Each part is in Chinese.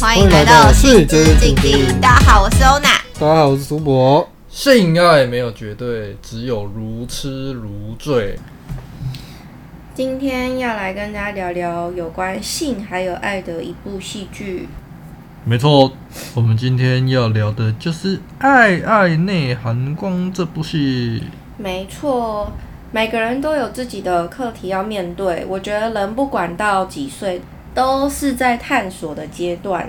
欢迎来到性之静静。大家好，我是欧娜。大家好，我是苏博。性爱没有绝对，只有如痴如醉。今天要来跟大家聊聊有关性还有爱的一部戏剧。没错，我们今天要聊的就是《爱爱内涵光》这部戏。没错，每个人都有自己的课题要面对。我觉得人不管到几岁，都是在探索的阶段。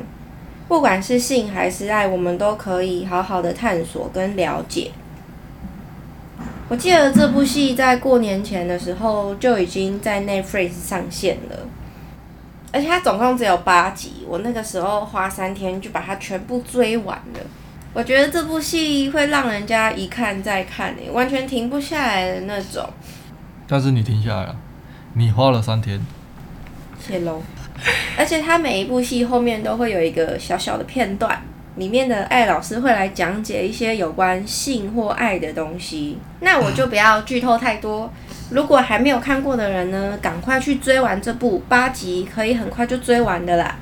不管是性还是爱，我们都可以好好的探索跟了解。我记得这部戏在过年前的时候就已经在 Netflix 上线了，而且它总共只有八集，我那个时候花三天就把它全部追完了。我觉得这部戏会让人家一看再看，欸，完全停不下来的那种。但是你停下来了，你花了三天。谢喽。而且他每一部戏后面都会有一个小小的片段，里面的艾老师会来讲解一些有关性或爱的东西。那我就不要剧透太多。如果还没有看过的人呢，赶快去追完这部八集，可以很快就追完的啦。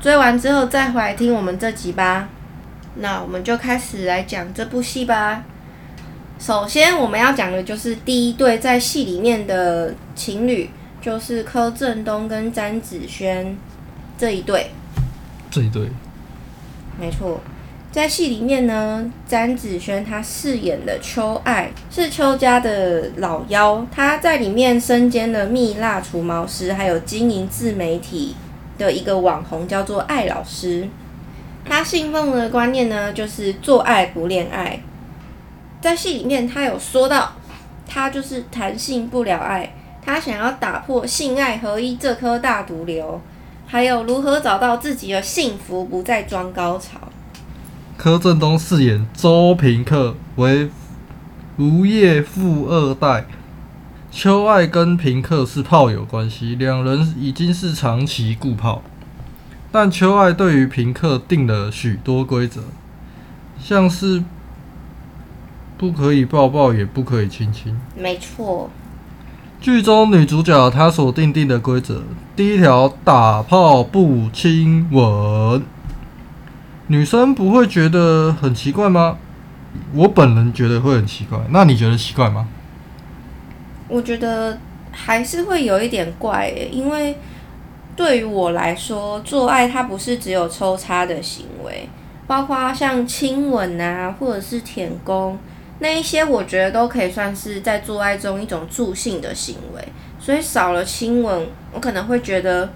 追完之后再回来听我们这集吧。那我们就开始来讲这部戏吧。首先我们要讲的就是第一对在戏里面的情侣。就是柯震东跟詹子轩这一对，这一对，没错，在戏里面呢，詹子轩他饰演的邱爱是邱家的老幺，他在里面身兼了蜜蜡除毛师，还有经营自媒体的一个网红，叫做艾老师。他信奉的观念呢，就是做爱不恋爱。在戏里面，他有说到，他就是谈性不聊爱。他想要打破性爱合一这颗大毒瘤，还有如何找到自己的幸福，不再装高潮。柯震东饰演周平克为无业富二代，邱爱跟平克是炮友关系，两人已经是长期固炮。但秋爱对于平克定了许多规则，像是不可以抱抱，也不可以亲亲。没错。剧中女主角她所定定的规则，第一条打炮不亲吻，女生不会觉得很奇怪吗？我本人觉得会很奇怪，那你觉得奇怪吗？我觉得还是会有一点怪耶，因为对于我来说，做爱它不是只有抽插的行为，包括像亲吻啊，或者是舔弓。那一些我觉得都可以算是在做爱中一种助兴的行为，所以少了亲吻，我可能会觉得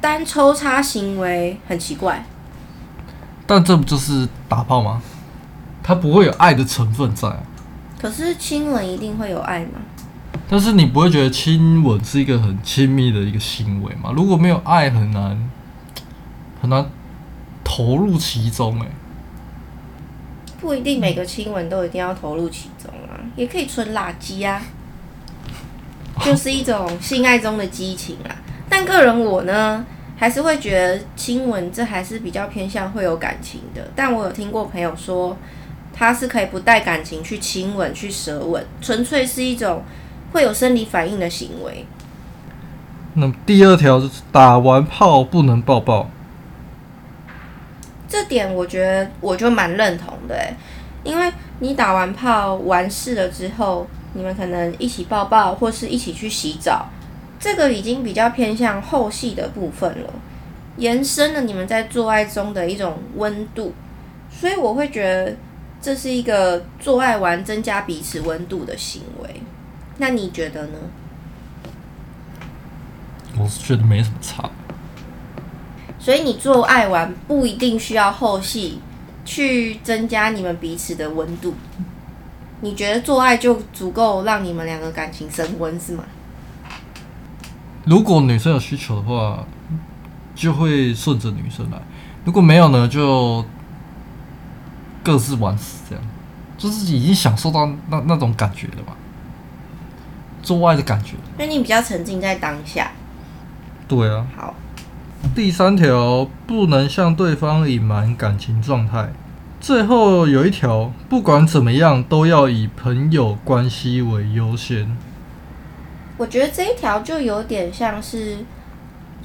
单抽插行为很奇怪。但这不就是打炮吗？它不会有爱的成分在啊。可是亲吻一定会有爱吗？但是你不会觉得亲吻是一个很亲密的一个行为吗？如果没有爱，很难很难投入其中欸。不一定每个亲吻都一定要投入其中啊，也可以纯垃圾啊，就是一种性爱中的激情啊。但个人我呢，还是会觉得亲吻这还是比较偏向会有感情的。但我有听过朋友说，他是可以不带感情去亲吻、去舌吻，纯粹是一种会有生理反应的行为。那么第二条就是打完炮不能抱抱。这点我觉得我就蛮认同的，因为你打完炮完事了之后，你们可能一起抱抱或是一起去洗澡，这个已经比较偏向后戏的部分了，延伸了你们在做爱中的一种温度，所以我会觉得这是一个做爱完增加彼此温度的行为。那你觉得呢？我是觉得没什么差。所以你做爱玩不一定需要后戏去增加你们彼此的温度，你觉得做爱就足够让你们两个感情升温是吗？如果女生有需求的话，就会顺着女生来；如果没有呢，就各自玩死这样，就是已经享受到那那种感觉了吧？做爱的感觉。因为你比较沉浸在当下。对啊。好。第三条不能向对方隐瞒感情状态。最后有一条，不管怎么样都要以朋友关系为优先。我觉得这一条就有点像是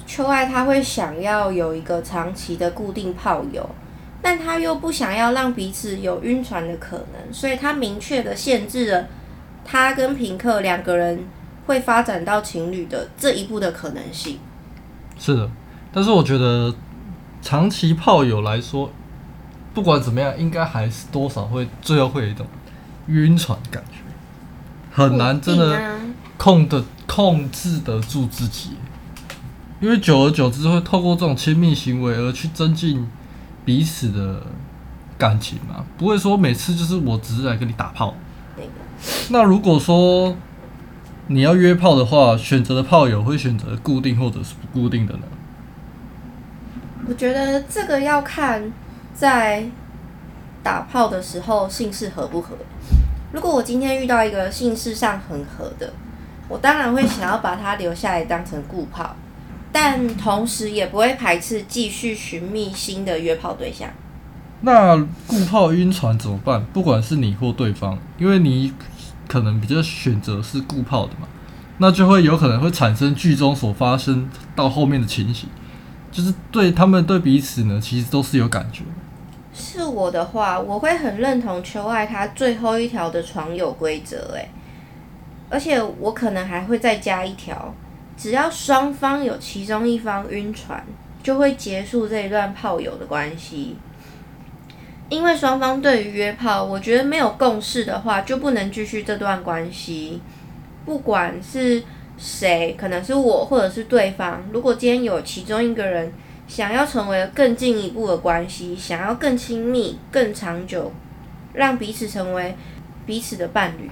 秋爱，他会想要有一个长期的固定炮友，但他又不想要让彼此有晕船的可能，所以他明确的限制了他跟平克两个人会发展到情侣的这一步的可能性。是的，但是我觉得长期炮友来说，不管怎么样，应该还是多少会最后会有一种晕船感觉，很难真的控的控制得住自己，因为久而久之会透过这种亲密行为而去增进彼此的感情嘛，不会说每次就是我只是来跟你打炮。那如果说你要约炮的话，选择的炮友会选择固定或者是不固定的呢？我觉得这个要看。在打炮的时候，性事合不合？如果我今天遇到一个性事上很合的，我当然会想要把他留下来当成固炮，但同时也不会排斥继续寻觅新的约炮对象。那固炮晕船怎么办？不管是你或对方，因为你可能比较选择是固炮的嘛，那就会有可能会产生剧中所发生到后面的情形。就是对他们对彼此呢，其实都是有感觉。是我的话，我会很认同秋爱他最后一条的床友规则，诶，而且我可能还会再加一条，只要双方有其中一方晕船，就会结束这一段炮友的关系。因为双方对于约炮，我觉得没有共识的话，就不能继续这段关系，不管是。谁可能是我，或者是对方？如果今天有其中一个人想要成为更进一步的关系，想要更亲密、更长久，让彼此成为彼此的伴侣，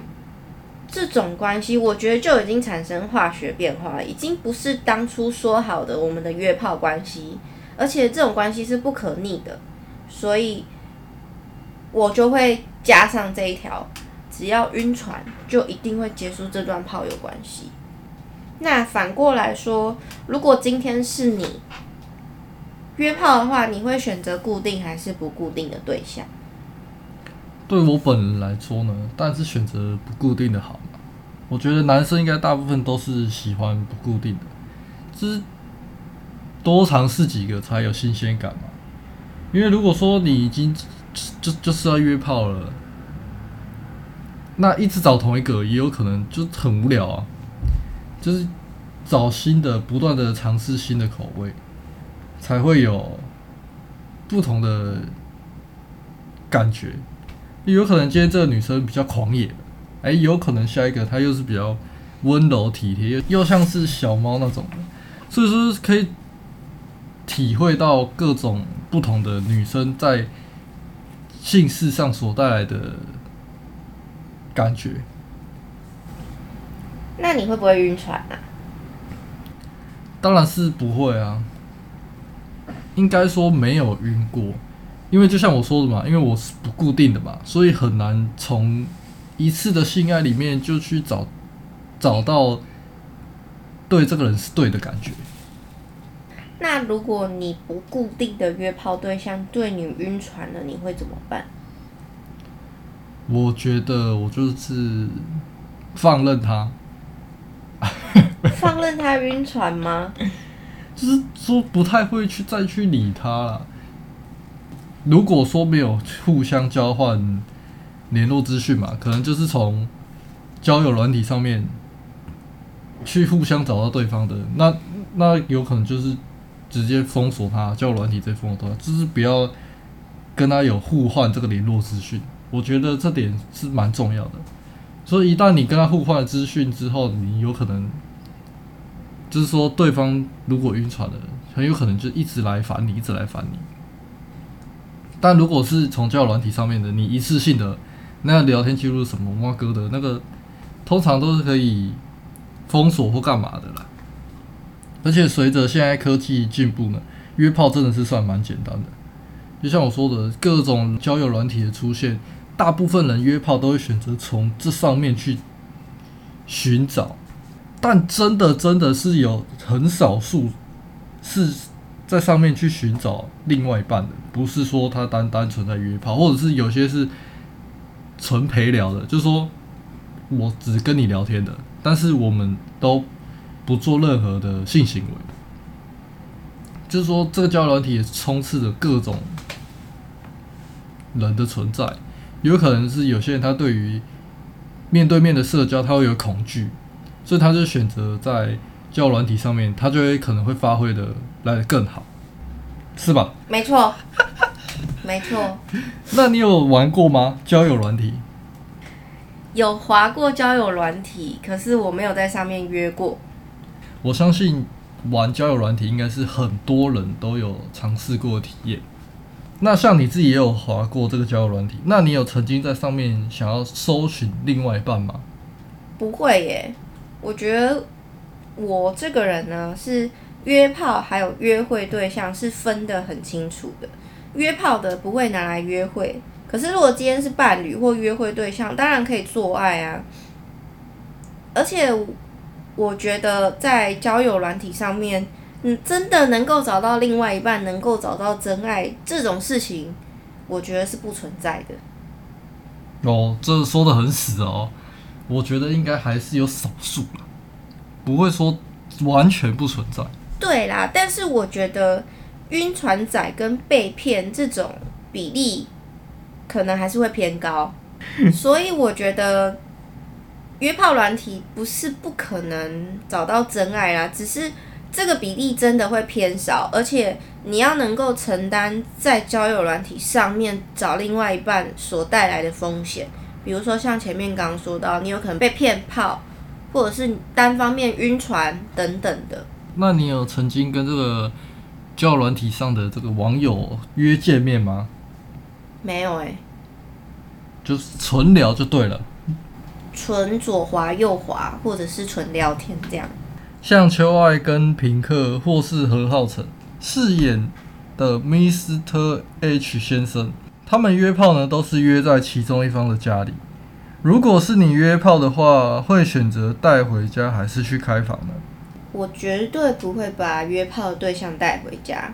这种关系，我觉得就已经产生化学变化，已经不是当初说好的我们的约炮关系，而且这种关系是不可逆的，所以我就会加上这一条：只要晕船，就一定会结束这段炮友关系。那反过来说，如果今天是你约炮的话，你会选择固定还是不固定的对象？对我本人来说呢，但是选择不固定的好嘛。我觉得男生应该大部分都是喜欢不固定的，就是多尝试几个才有新鲜感嘛。因为如果说你已经就就是要约炮了，那一直找同一个也有可能就很无聊啊。就是找新的，不断的尝试新的口味，才会有不同的感觉。有可能今天这个女生比较狂野，哎，有可能下一个她又是比较温柔体贴，又又像是小猫那种的，所以说可以体会到各种不同的女生在性事上所带来的感觉。那你会不会晕船啊？当然是不会啊，应该说没有晕过，因为就像我说的嘛，因为我是不固定的嘛，所以很难从一次的性爱里面就去找找到对这个人是对的感觉。那如果你不固定的约炮对象对你晕船了，你会怎么办？我觉得我就是放任他。放任他晕船吗？就是说不太会去再去理他了。如果说没有互相交换联络资讯嘛，可能就是从交友软体上面去互相找到对方的，那那有可能就是直接封锁他，交友软体直接封锁他，就是不要跟他有互换这个联络资讯。我觉得这点是蛮重要的。所以一旦你跟他互换资讯之后，你有可能。就是说，对方如果晕船了，很有可能就一直来烦你，一直来烦你。但如果是从交友软体上面的，你一次性的那聊天记录什么挖哥的那个，通常都是可以封锁或干嘛的啦。而且随着现在科技进步呢，约炮真的是算蛮简单的。就像我说的，各种交友软体的出现，大部分人约炮都会选择从这上面去寻找。但真的真的是有很少数是在上面去寻找另外一半的，不是说他单单纯在约炮，或者是有些是纯陪聊的，就是说我只跟你聊天的，但是我们都不做任何的性行为。就是说，这个交友软体也充斥着各种人的存在，有可能是有些人他对于面对面的社交他会有恐惧，所以他就选择在交友软体上面，他就会可能会发挥的来得更好，是吧？没错，没错。那你有玩过吗？交友软体？有滑过交友软体，可是我没有在上面约过。我相信。玩交友软体应该是很多人都有尝试过体验。那像你自己也有滑过这个交友软体，那你有曾经在上面想要搜寻另外一半吗？不会耶，我觉得我这个人呢是约炮还有约会对象是分得很清楚的。约炮的不会拿来约会，可是如果今天是伴侣或约会对象，当然可以做爱啊，而且。我觉得在交友软体上面，嗯，真的能够找到另外一半，能够找到真爱这种事情，我觉得是不存在的。哦，这说的很死哦。我觉得应该还是有少数了，不会说完全不存在。对啦，但是我觉得晕船仔跟被骗这种比例，可能还是会偏高。所以我觉得。约炮软体不是不可能找到真爱啦，只是这个比例真的会偏少，而且你要能够承担在交友软体上面找另外一半所带来的风险，比如说像前面刚刚说到，你有可能被骗炮，或者是单方面晕船等等的。那你有曾经跟这个交友软体上的这个网友约见面吗？没有诶、欸，就是纯聊就对了。纯左滑右滑，或者是纯聊天这样。像秋爱跟平克或是何浩晨饰演的 Mr. H 先生，他们约炮呢，都是约在其中一方的家里。如果是你约炮的话，会选择带回家还是去开房呢？我绝对不会把约炮的对象带回家。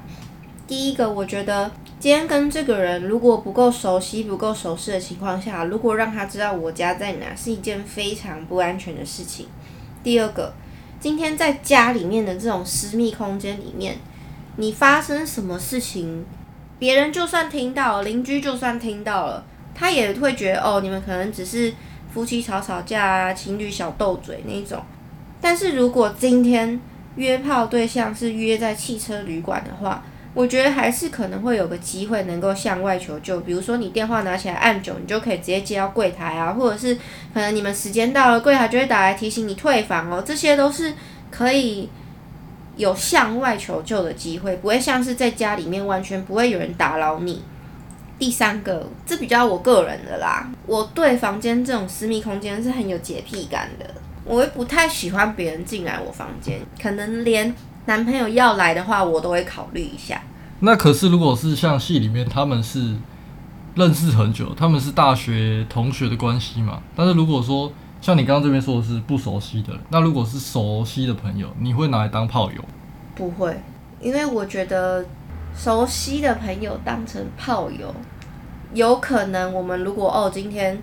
第一个，我觉得。今天跟这个人如果不够熟悉、不够熟悉的情况下，如果让他知道我家在哪，是一件非常不安全的事情。第二个，今天在家里面的这种私密空间里面，你发生什么事情，别人就算听到，邻居就算听到了，他也会觉得哦，你们可能只是夫妻吵吵架啊，情侣小斗嘴那种。但是如果今天约炮对象是约在汽车旅馆的话，我觉得还是可能会有个机会能够向外求救，比如说你电话拿起来按久，你就可以直接接到柜台啊，或者是可能你们时间到了，柜台就会打来提醒你退房哦，这些都是可以有向外求救的机会，不会像是在家里面完全不会有人打扰你。第三个，这比较我个人的啦，我对房间这种私密空间是很有洁癖感的，我会不太喜欢别人进来我房间，可能连。男朋友要来的话，我都会考虑一下。那可是，如果是像戏里面，他们是认识很久，他们是大学同学的关系嘛？但是如果说像你刚刚这边说的是不熟悉的，那如果是熟悉的朋友，你会拿来当炮友？不会，因为我觉得熟悉的朋友当成炮友，有可能我们如果哦，今天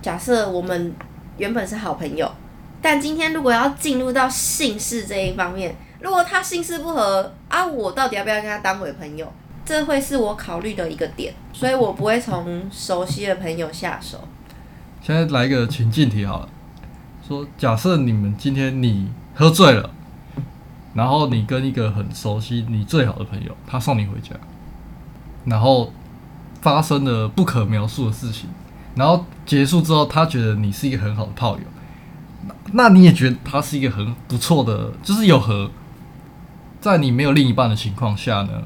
假设我们原本是好朋友，但今天如果要进入到性事这一方面。如果他心事不合啊，我到底要不要跟他当回朋友？这会是我考虑的一个点，所以我不会从熟悉的朋友下手。现在来一个情境题好了，说假设你们今天你喝醉了，然后你跟一个很熟悉你最好的朋友，他送你回家，然后发生了不可描述的事情，然后结束之后，他觉得你是一个很好的炮友，那，那你也觉得他是一个很不错的，就是有和。在你没有另一半的情况下呢，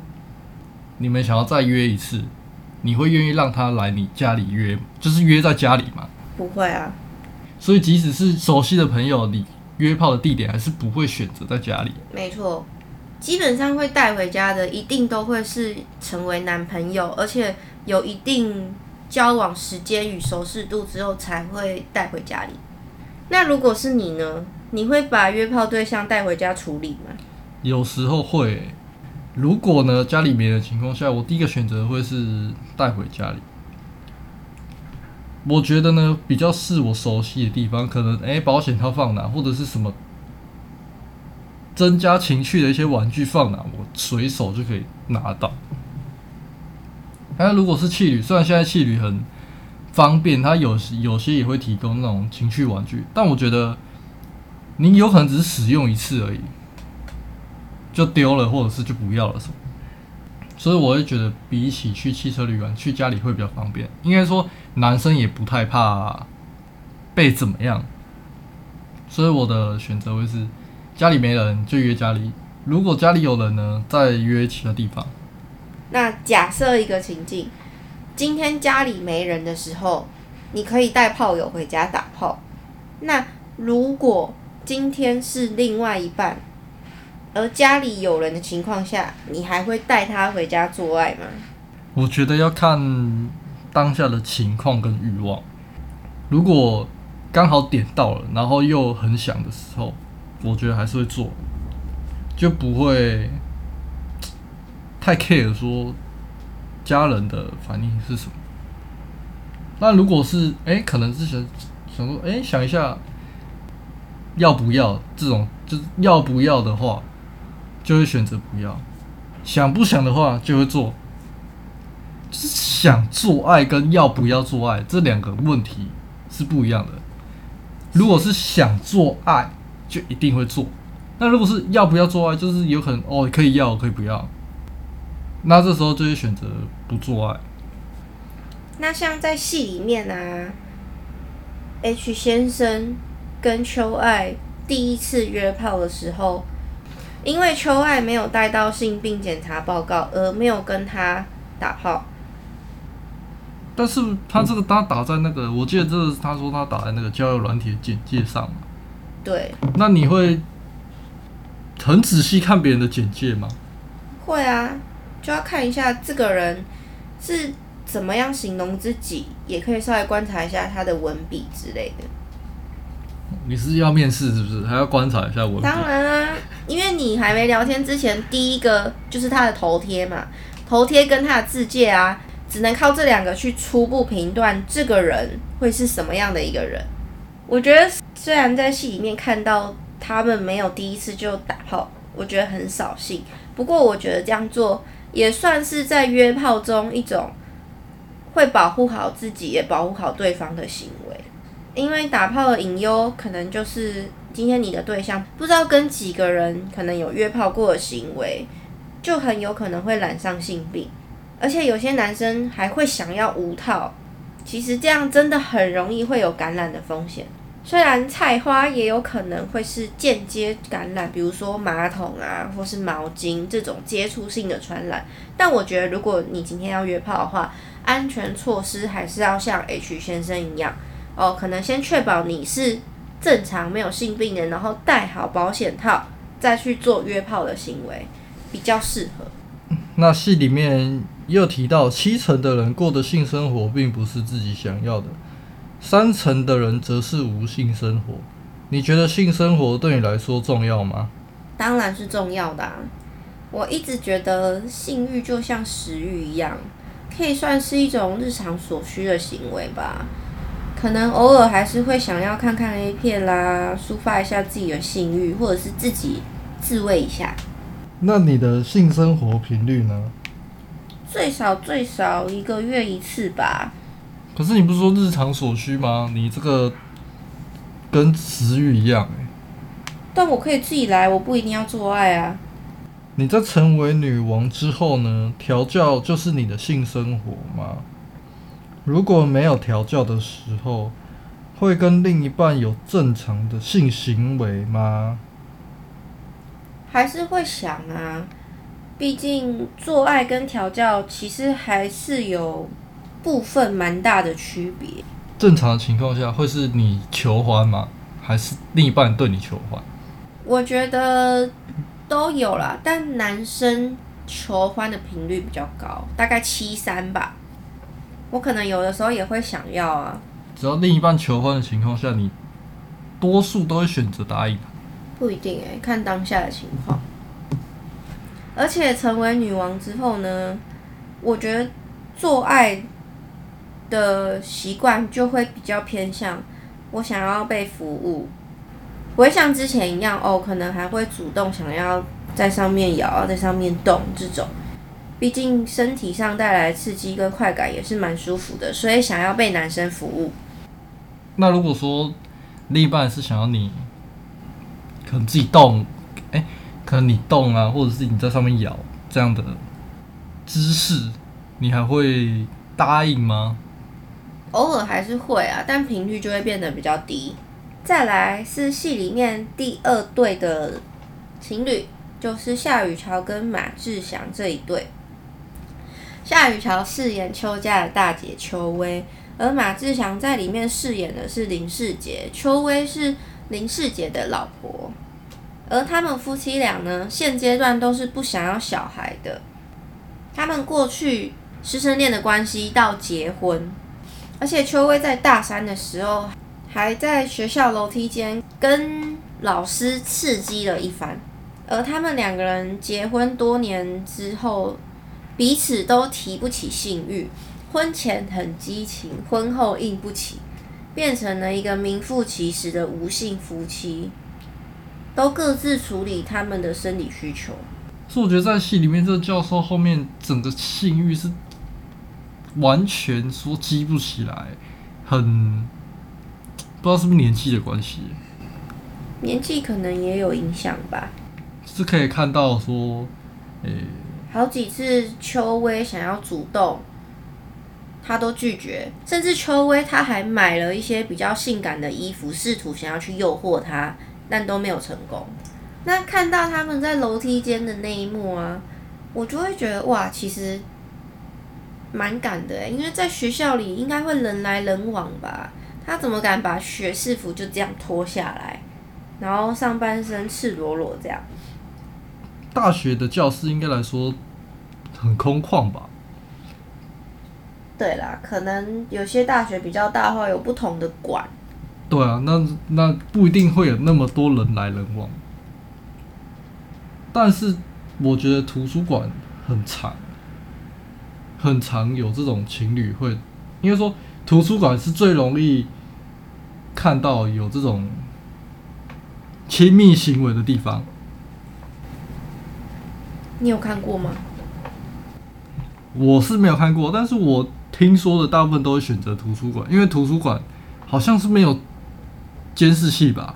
你们想要再约一次，你会愿意让他来你家里约，就是约在家里吗？不会啊。所以即使是熟悉的朋友，你约炮的地点还是不会选择在家里。没错，基本上会带回家的，一定都会是成为男朋友，而且有一定交往时间与熟识度之后才会带回家里。那如果是你呢？你会把约炮对象带回家处理吗？有时候会、如果呢家里没的情况下，我第一个选择会是带回家里。我觉得呢比较是我熟悉的地方，可能哎、保险套放哪或者是什么增加情趣的一些玩具放哪，我随手就可以拿到。那如果是汽旅，虽然现在汽旅很方便，它有有些也会提供那种情趣玩具，但我觉得你有可能只是使用一次而已，就丢了，或者是就不要了什么。所以我会觉得，比起去汽车旅馆，去家里会比较方便。应该说，男生也不太怕被怎么样。所以我的选择会是，家里没人就约家里，如果家里有人呢，再约其他地方。那假设一个情境，今天家里没人的时候，你可以带炮友回家打炮。那如果今天是另外一半，而家里有人的情况下，你还会带他回家做爱吗？我觉得要看当下的情况跟欲望。如果刚好点到了，然后又很想的时候，我觉得还是会做，就不会太 care 说家人的反应是什么。那如果是哎、可能是想想说哎、想一下要不要这种，就是要不要的话。就会选择不要，想不想的话就会做。就是想做爱跟要不要做爱这两个问题是不一样的。如果是想做爱，就一定会做；那如果是要不要做爱，就是有可能哦，可以要，可以不要。那这时候就会选择不做爱。那像在戏里面啊，H 先生跟秋爱第一次约炮的时候。因为秋爱没有带到性病检查报告，而没有跟他打炮。但是他这个他打在那个，我记得这是他说他打在那个交友软体的简介上。对。那你会很仔细看别人的简介吗？会啊，就要看一下这个人是怎么样形容自己，也可以稍微观察一下他的文笔之类的。你是要面试是不是？还要观察一下文笔。当然啊，因为你还没聊天之前，第一个就是他的头贴嘛，头贴跟他的自介啊，只能靠这两个去初步评断这个人会是什么样的一个人。我觉得虽然在戏里面看到他们没有第一次就打炮，我觉得很扫兴。不过我觉得这样做也算是在约炮中一种会保护好自己也保护好对方的行为。因为打炮的隐忧，可能就是今天你的对象不知道跟几个人可能有约炮过的行为，就很有可能会染上性病。而且有些男生还会想要无套，其实这样真的很容易会有感染的风险。虽然菜花也有可能会是间接感染，比如说马桶啊，或是毛巾这种接触性的传染，但我觉得如果你今天要约炮的话，安全措施还是要像 H 先生一样。哦，可能先确保你是正常没有性病的，然后戴好保险套，再去做约炮的行为，比较适合。那戏里面又提到，七成的人过的性生活并不是自己想要的，三成的人则是无性生活。你觉得性生活对你来说重要吗？当然是重要的啊。我一直觉得性欲就像食欲一样，可以算是一种日常所需的行为吧。可能偶尔还是会想要看看 A 片啦，抒发一下自己的性欲，或者是自己自慰一下。那你的性生活频率呢？最少最少一个月一次吧。可是你不是说日常所需吗？你这个跟食欲一样欸。但我可以自己来，我不一定要做爱啊。你在成为女王之后呢？调教就是你的性生活吗？如果没有调教的时候，会跟另一半有正常的性行为吗？还是会想啊，毕竟做爱跟调教其实还是有部分蛮大的区别。正常的情况下，会是你求欢吗？还是另一半对你求欢？我觉得都有啦，但男生求欢的频率比较高，大概七三吧。我可能有的时候也会想要啊。只要另一半求婚的情况下，你多数都会选择答应。不一定哎、欸，看当下的情况。而且成为女王之后呢，我觉得做爱的习惯就会比较偏向我想要被服务，不会像之前一样哦，可能还会主动想要在上面摇，在上面动这种。毕竟身体上带来刺激跟快感也是蛮舒服的，所以想要被男生服务。那如果说另一半是想要你，可能自己动，哎、欸，可能你动啊，或者是你在上面咬这样的姿势，你还会答应吗？偶尔还是会啊，但频率就会变得比较低。再来是戏里面第二对的情侣，就是夏雨乔跟马志祥这一对。夏雨乔饰演邱家的大姐邱薇，而马志祥在里面饰演的是林世杰，邱薇是林世杰的老婆。而他们夫妻俩呢，现阶段都是不想要小孩的。他们过去师生恋的关系到结婚，而且邱薇在大三的时候，还在学校楼梯间跟老师刺激了一番。而他们两个人结婚多年之后。彼此都提不起性欲，婚前很激情，婚后硬不起，变成了一个名副其实的无性夫妻，都各自处理他们的生理需求。所以我觉得在戏里面，这个教授后面整个性欲是完全说激不起来，很不知道是不是年纪的关系，年纪可能也有影响吧。是可以看到说，诶、欸。好几次邱薇想要主动，他都拒绝，甚至邱薇他还买了一些比较性感的衣服，试图想要去诱惑他，但都没有成功。那看到他们在楼梯间的那一幕啊，我就会觉得哇，其实蛮敢的，因为在学校里应该会人来人往吧，他怎么敢把学士服就这样脱下来，然后上半身赤裸裸这样？大学的教室应该来说很空旷吧？对啦，可能有些大学比较大的话，有不同的馆。对啊，那那不一定会有那么多人来人往。但是我觉得图书馆很常，很常有这种情侣会，应该说图书馆是最容易看到有这种亲密行为的地方。你有看过吗？我是没有看过，但是我听说的大部分都会选择图书馆，因为图书馆好像是没有监视器吧？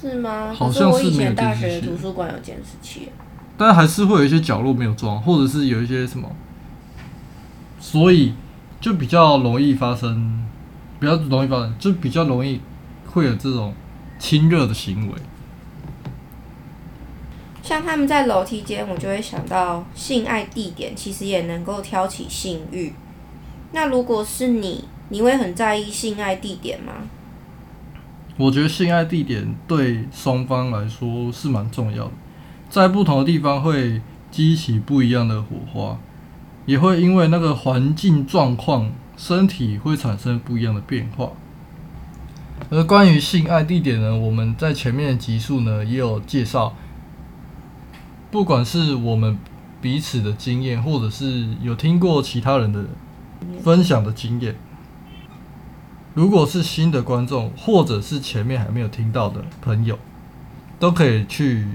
是吗？好像是没有监视器。可是图书馆有监视器，但还是会有一些角落没有装，或者是有一些什么，所以就比较容易发生，比较容易发生，就比较容易会有这种亲热的行为。像他们在楼梯间，我就会想到性爱地点，其实也能够挑起性欲。那如果是你，你会很在意性爱地点吗？我觉得性爱地点对双方来说是蛮重要的，在不同的地方会激起不一样的火花，也会因为那个环境状况，身体会产生不一样的变化。而关于性爱地点呢，我们在前面的集数呢也有介绍。不管是我们彼此的经验，或者是有听过其他人的分享的经验，如果是新的观众，或者是前面还没有听到的朋友，都可以去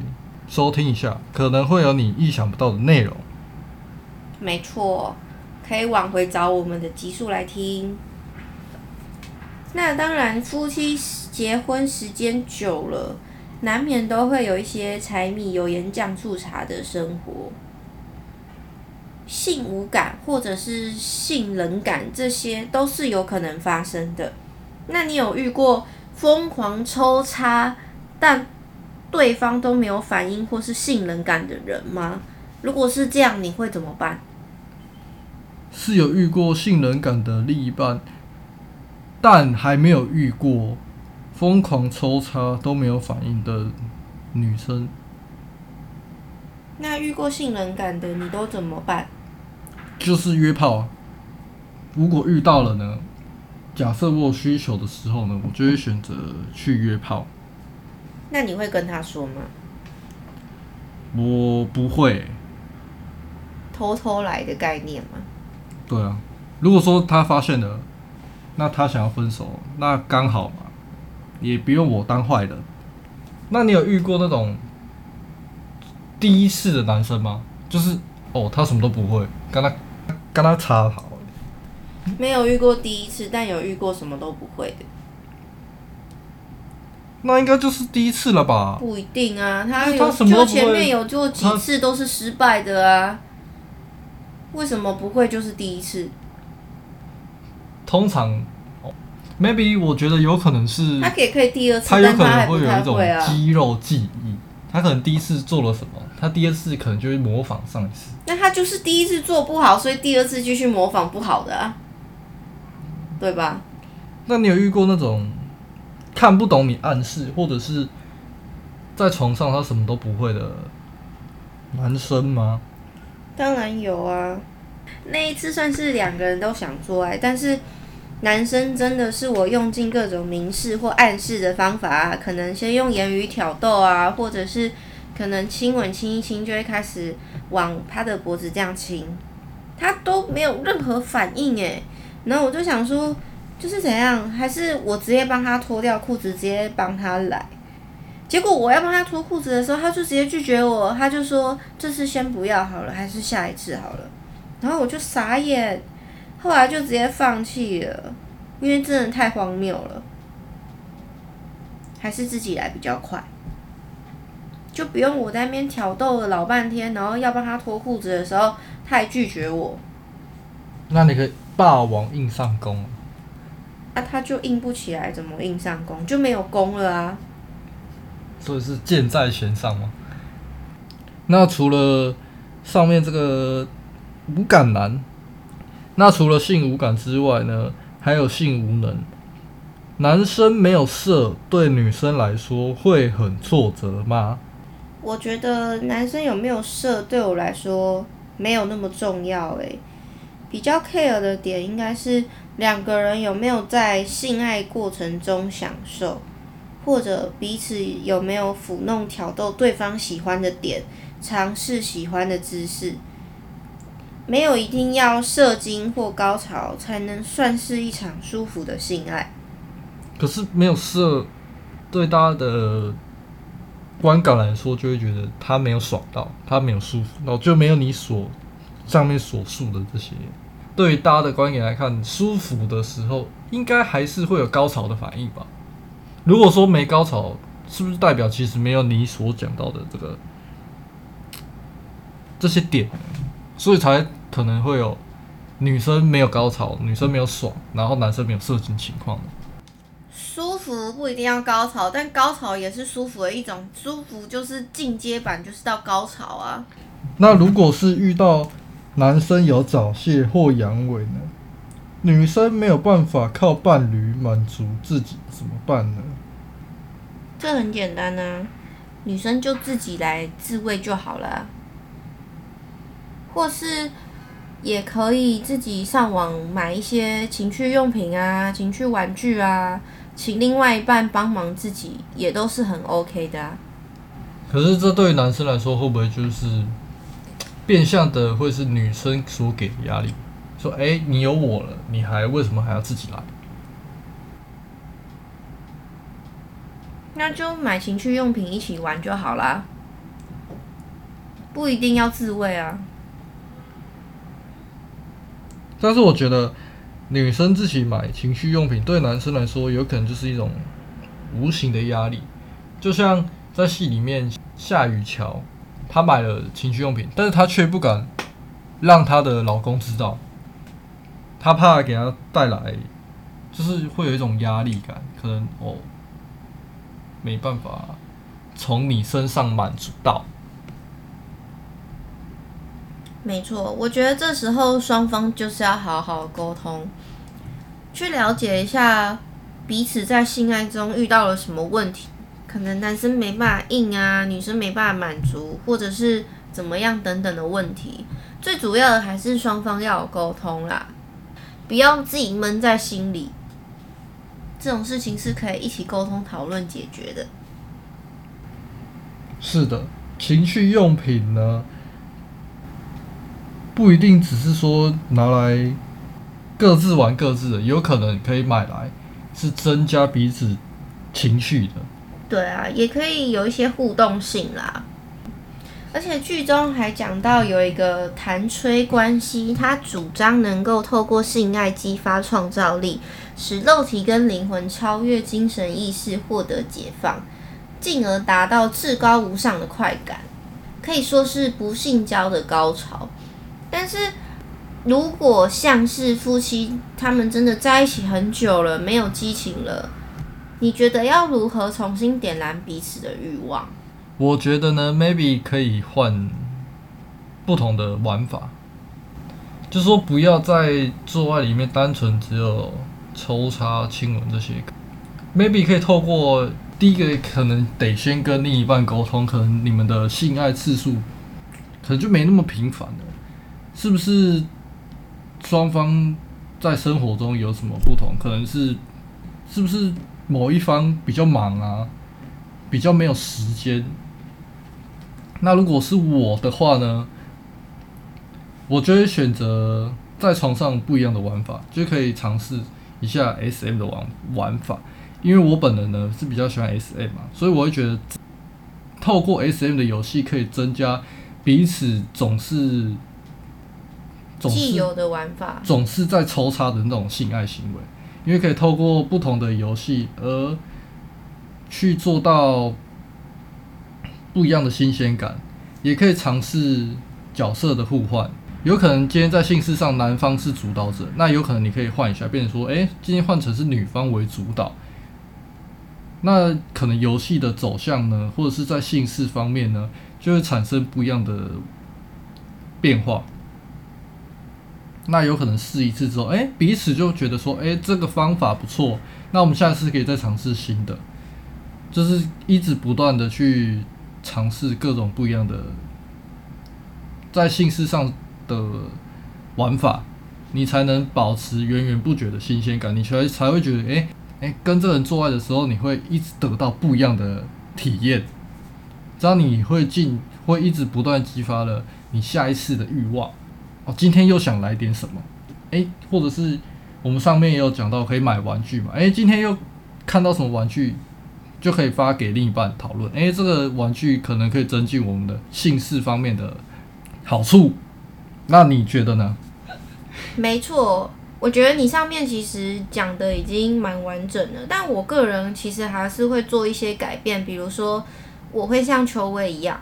收听一下，可能会有你意想不到的内容。没错，可以往回找我们的集数来听。那当然，夫妻结婚时间久了。难免都会有一些柴米油盐酱醋茶的生活，性无感或者是性冷感，这些都是有可能发生的。那你有遇过疯狂抽插，但对方都没有反应或是性冷感的人吗？如果是这样，你会怎么办？是有遇过性冷感的另一半，但还没有遇过。疯狂抽插都没有反应的女生，那遇过性冷感的你都怎么办？就是约炮啊。如果遇到了呢？假设我有需求的时候呢，我就会选择去约炮。那你会跟他说吗？我不会。偷偷来的概念吗？对啊。如果说他发现了，那他想要分手，那刚好嘛。也不用我当坏人。那你有遇过那种第一次的男生吗？就是哦，他什么都不会，跟他跟他插好。没有遇过第一次，但有遇过什么都不会的。那应该就是第一次了吧？不一定啊，他有他就前面有做几次都是失败的啊。为什么不会就是第一次？通常，maybe 我觉得有可能是他可以可以第二次，他有可能会有一种啊、肌肉记忆。他可能第一次做了什么，他第二次可能就会模仿上一次。那他就是第一次做不好，所以第二次继续模仿不好的啊，对吧？那你有遇过那种看不懂你暗示，或者是在床上他什么都不会的男生吗？当然有啊，那一次算是两个人都想做爱，但是男生真的是我用尽各种明示或暗示的方法啊，可能先用言语挑逗啊，或者是可能亲吻亲一亲就会开始往他的脖子这样亲，他都没有任何反应诶。然后我就想说，就是怎样，还是我直接帮他脱掉裤子，直接帮他来。结果我要帮他脱裤子的时候，他就直接拒绝我，他就说这次先不要好了，还是下一次好了。然后我就傻眼，后来就直接放弃了，因为真的太荒谬了，还是自己来比较快，就不用我在那边挑逗了老半天，然后要帮他脱裤子的时候，他还拒绝我。那你可以霸王硬上弓，啊，他就硬不起来，怎么硬上弓？就没有弓了啊。所以是箭在弦上吗？那除了上面这个无感男，那除了性无感之外呢，还有性无能。男生没有射，对女生来说会很挫折吗？我觉得男生有没有射对我来说没有那么重要诶，比较 care 的点应该是两个人有没有在性爱过程中享受。或者彼此有没有抚弄、挑逗对方喜欢的点，尝试喜欢的姿势，没有一定要射精或高潮才能算是一场舒服的性爱。可是没有射，对大家的观感来说，就会觉得他没有爽到，他没有舒服，然后就没有你所上面所述的这些。对于大家的观点来看，舒服的时候，应该还是会有高潮的反应吧。如果说没高潮，是不是代表其实没有你所讲到的这个这些点，所以才可能会有女生没有高潮，女生没有爽，然后男生没有射精情况。舒服不一定要高潮，但高潮也是舒服的一种。舒服就是进阶版，就是到高潮啊。那如果是遇到男生有早泄或阳痿呢？女生没有办法靠伴侣满足自己，怎么办呢？这很简单啊，女生就自己来自慰就好了，或是也可以自己上网买一些情趣用品啊、情趣玩具啊，请另外一半帮忙自己，也都是很 OK 的啊。可是这对于男生来说，会不会就是变相的会是女生所给的压力？说，哎，你有我了，你还为什么还要自己来？那就买情趣用品一起玩就好啦，不一定要自慰啊。但是我觉得女生自己买情趣用品，对男生来说有可能就是一种无形的压力。就像在戏里面，夏雨乔她买了情趣用品，但是她却不敢让她的老公知道。她怕给他带来，就是会有一种压力感，可能哦，没办法从你身上满足到。没错，我觉得这时候双方就是要好好沟通，去了解一下彼此在性爱中遇到了什么问题，可能男生没办法硬啊，女生没办法满足，或者是怎么样等等的问题。最主要的还是双方要有沟通啦。不要自己闷在心里，这种事情是可以一起沟通讨论解决的。是的，情趣用品呢，不一定只是说拿来各自玩各自的，有可能可以买来是增加彼此情绪的。对啊，也可以有一些互动性啦。而且剧中还讲到有一个弹吹关系，他主张能够透过性爱激发创造力，使肉体跟灵魂超越精神意识，获得解放，进而达到至高无上的快感，可以说是不性交的高潮。但是如果像是夫妻，他们真的在一起很久了，没有激情了，你觉得要如何重新点燃彼此的欲望？我觉得呢，maybe 可以换不同的玩法，就说不要在做爱里面单纯只有抽插、亲吻这些，maybe 可以透过第一个可能得先跟另一半沟通，可能你们的性爱次数可能就没那么频繁了，是不是？双方在生活中有什么不同？可能是是不是某一方比较忙啊，比较没有时间？那如果是我的话呢，我就会选择在床上不一样的玩法，就可以尝试一下 SM 的玩玩法。因为我本人呢是比较喜欢 SM 嘛，所以我会觉得透过 SM 的游戏可以增加彼此总是总是既有的玩法，总是在抽插的那种性爱行为，因为可以透过不同的游戏而去做到。不一样的新鲜感，也可以尝试角色的互换。有可能今天在性事上男方是主导者，那有可能你可以换一下，变成说，诶，今天换成是女方为主导。那可能游戏的走向呢，或者是在性事方面呢，就会产生不一样的变化。那有可能试一次之后，哎，彼此就觉得说，哎，这个方法不错，那我们下次可以再尝试新的，就是一直不断的去。尝试各种不一样的在性事上的玩法，你才能保持源源不绝的新鲜感，你才才会觉得，哎、欸、诶、欸，跟这人做爱的时候，你会一直得到不一样的体验，这样你会进，会一直不断激发了你下一次的欲望。哦，今天又想来点什么？诶、或者是我们上面也有讲到可以买玩具嘛？诶、今天又看到什么玩具？就可以发给另一半讨论。诶，这个玩具可能可以增进我们的性事方面的好处。那你觉得呢？没错，我觉得你上面其实讲的已经蛮完整了。但我个人其实还是会做一些改变，比如说我会像秋薇一样，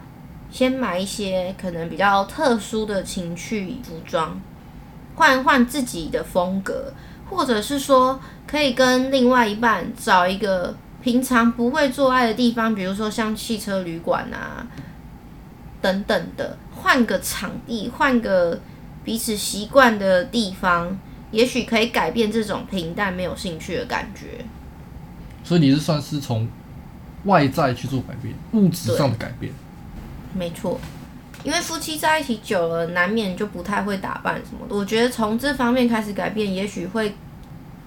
先买一些可能比较特殊的情趣服装，换换自己的风格，或者是说可以跟另外一半找一个。平常不会做爱的地方，比如说像汽车旅馆啊等等的，换个场地，换个彼此习惯的地方，也许可以改变这种平淡没有兴趣的感觉。所以你是算是从外在去做改变，物质上的改变。没错，因为夫妻在一起久了，难免就不太会打扮什么的。我觉得从这方面开始改变，也许会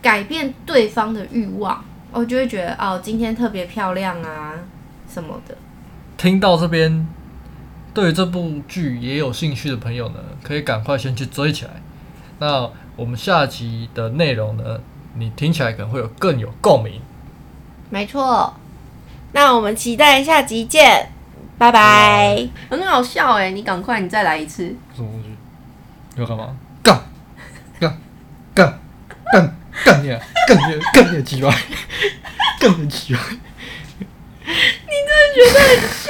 改变对方的欲望。我就会觉得哦，今天特别漂亮啊，什么的。听到这边，对于这部剧也有兴趣的朋友呢，可以赶快先去追起来。那我们下集的内容呢，你听起来可能会有更有共鸣。没错，那我们期待下集见，拜拜，很好笑哎！你赶快，你再来一次。什么东西？要干嘛？干干干干干呀！干呀！干的奇怪，干的奇怪。你真的觉得很像？